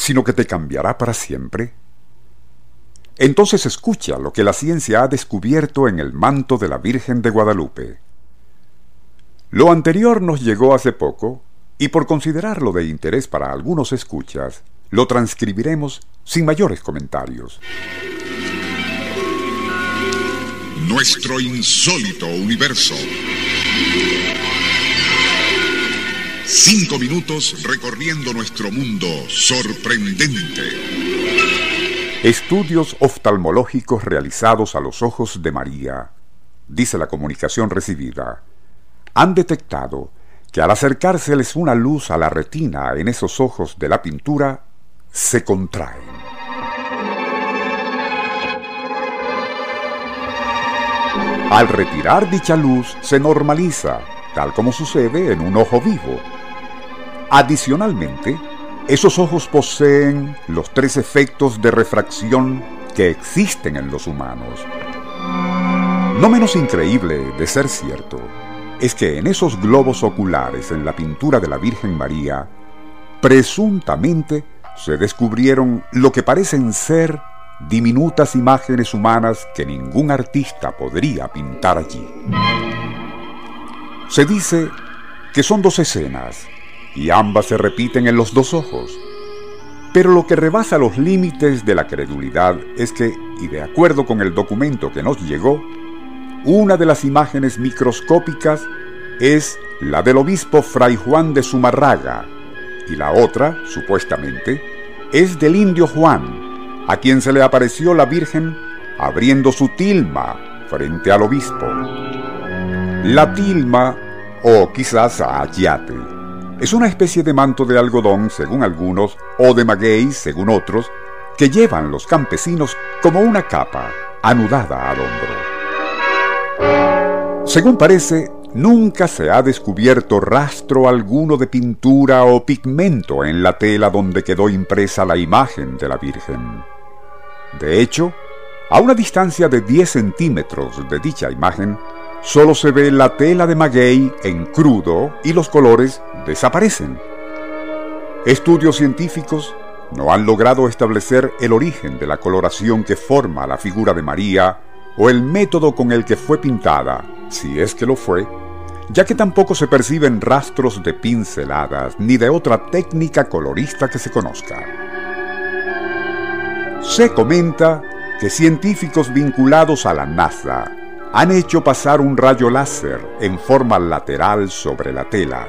sino que te cambiará para siempre? Entonces escucha lo que la ciencia ha descubierto en el manto de la Virgen de Guadalupe. Lo anterior nos llegó hace poco, y por considerarlo de interés para algunos escuchas, lo transcribiremos sin mayores comentarios. Nuestro insólito universo. Cinco minutos recorriendo nuestro mundo sorprendente. Estudios oftalmológicos realizados a los ojos de María, dice la comunicación recibida, han detectado que al acercárseles una luz a la retina en esos ojos de la pintura, se contraen. Al retirar dicha luz se normaliza, tal como sucede en un ojo vivo, Adicionalmente, esos ojos poseen los tres efectos de refracción que existen en los humanos. No menos increíble de ser cierto es que en esos globos oculares en la pintura de la Virgen María, presuntamente se descubrieron lo que parecen ser diminutas imágenes humanas que ningún artista podría pintar allí. Se dice que son dos escenas y ambas se repiten en los dos ojos. Pero lo que rebasa los límites de la credulidad es que, y de acuerdo con el documento que nos llegó, una de las imágenes microscópicas es la del obispo Fray Juan de Zumarraga y la otra, supuestamente, es del indio Juan, a quien se le apareció la Virgen abriendo su tilma frente al obispo. La tilma, o quizás ayate, es una especie de manto de algodón, según algunos, o de maguey, según otros, que llevan los campesinos como una capa anudada al hombro. Según parece, nunca se ha descubierto rastro alguno de pintura o pigmento en la tela donde quedó impresa la imagen de la Virgen. De hecho, a una distancia de 10 centímetros de dicha imagen, solo se ve la tela de maguey en crudo y los colores desaparecen. Estudios científicos no han logrado establecer el origen de la coloración que forma la figura de María o el método con el que fue pintada, si es que lo fue, ya que tampoco se perciben rastros de pinceladas ni de otra técnica colorista que se conozca. Se comenta que científicos vinculados a la NASA han hecho pasar un rayo láser en forma lateral sobre la tela,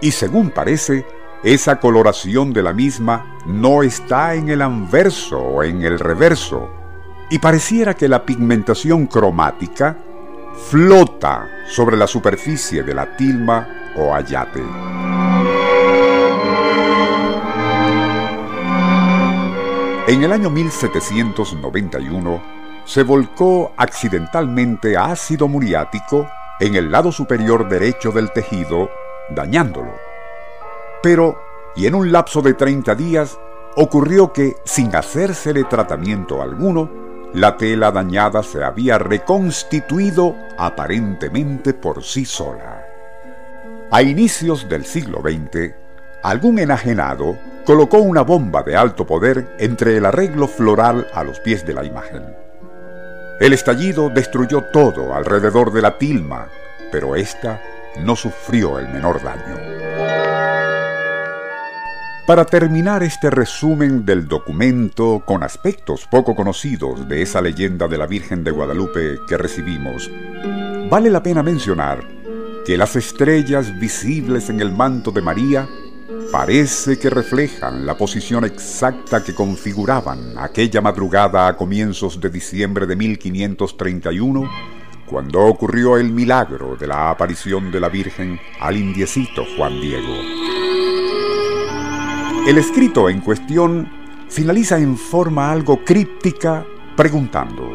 y según parece, esa coloración de la misma no está en el anverso o en el reverso, y pareciera que la pigmentación cromática flota sobre la superficie de la tilma o ayate. En el año 1791, se volcó accidentalmente ácido muriático en el lado superior derecho del tejido, dañándolo. Pero, y en un lapso de 30 días, ocurrió que, sin hacérsele tratamiento alguno, la tela dañada se había reconstituido aparentemente por sí sola. A inicios del siglo XX, algún enajenado colocó una bomba de alto poder entre el arreglo floral a los pies de la imagen. El estallido destruyó todo alrededor de la tilma, pero ésta no sufrió el menor daño. Para terminar este resumen del documento con aspectos poco conocidos de esa leyenda de la Virgen de Guadalupe que recibimos, vale la pena mencionar que las estrellas visibles en el manto de María parece que reflejan la posición exacta que configuraban aquella madrugada a comienzos de diciembre de 1531, cuando ocurrió el milagro de la aparición de la Virgen al indiecito Juan Diego. El escrito en cuestión finaliza en forma algo críptica preguntando,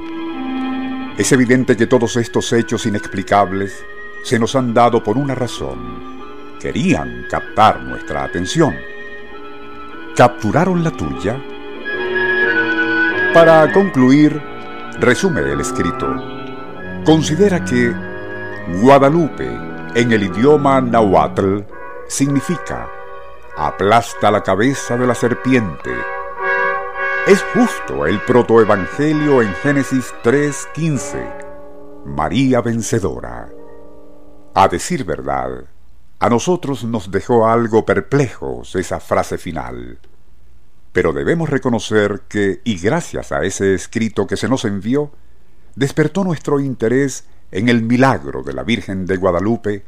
es evidente que todos estos hechos inexplicables se nos han dado por una razón. Querían captar nuestra atención. ¿Capturaron la tuya? Para concluir, resume el escrito. Considera que Guadalupe en el idioma nahuatl significa aplasta la cabeza de la serpiente. Es justo el protoevangelio en Génesis 3:15. María vencedora. A decir verdad, a nosotros nos dejó algo perplejos esa frase final. Pero debemos reconocer que, y gracias a ese escrito que se nos envió, despertó nuestro interés en el milagro de la Virgen de Guadalupe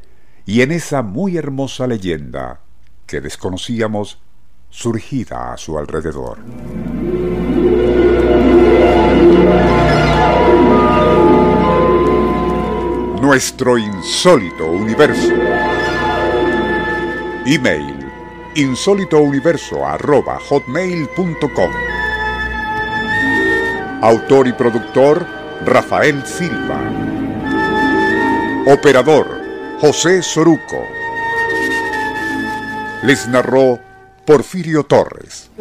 y en esa muy hermosa leyenda que desconocíamos surgida a su alrededor. Nuestro insólito universo. Email insólitouniverso.hotmail.com Autor y productor Rafael Silva. Operador José Soruco. Les narró Porfirio Torres.